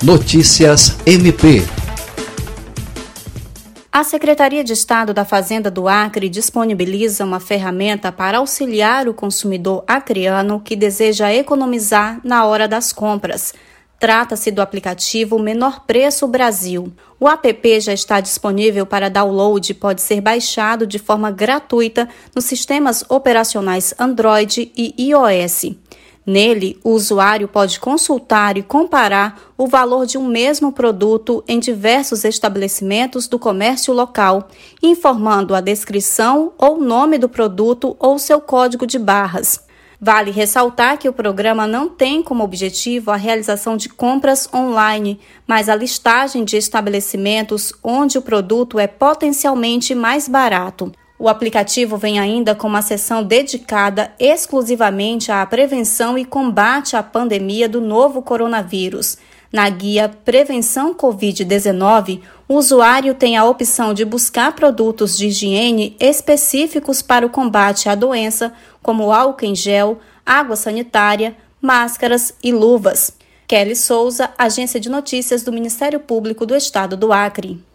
Notícias MP. A Secretaria de Estado da Fazenda do Acre disponibiliza uma ferramenta para auxiliar o consumidor acreano que deseja economizar na hora das compras. Trata-se do aplicativo Menor Preço Brasil. O app já está disponível para download e pode ser baixado de forma gratuita nos sistemas operacionais Android e iOS. Nele, o usuário pode consultar e comparar o valor de um mesmo produto em diversos estabelecimentos do comércio local, informando a descrição ou nome do produto ou seu código de barras. Vale ressaltar que o programa não tem como objetivo a realização de compras online, mas a listagem de estabelecimentos onde o produto é potencialmente mais barato. O aplicativo vem ainda com uma seção dedicada exclusivamente à prevenção e combate à pandemia do novo coronavírus. Na guia Prevenção Covid-19, o usuário tem a opção de buscar produtos de higiene específicos para o combate à doença, como álcool em gel, água sanitária, máscaras e luvas. Kelly Souza, Agência de Notícias do Ministério Público do Estado do Acre.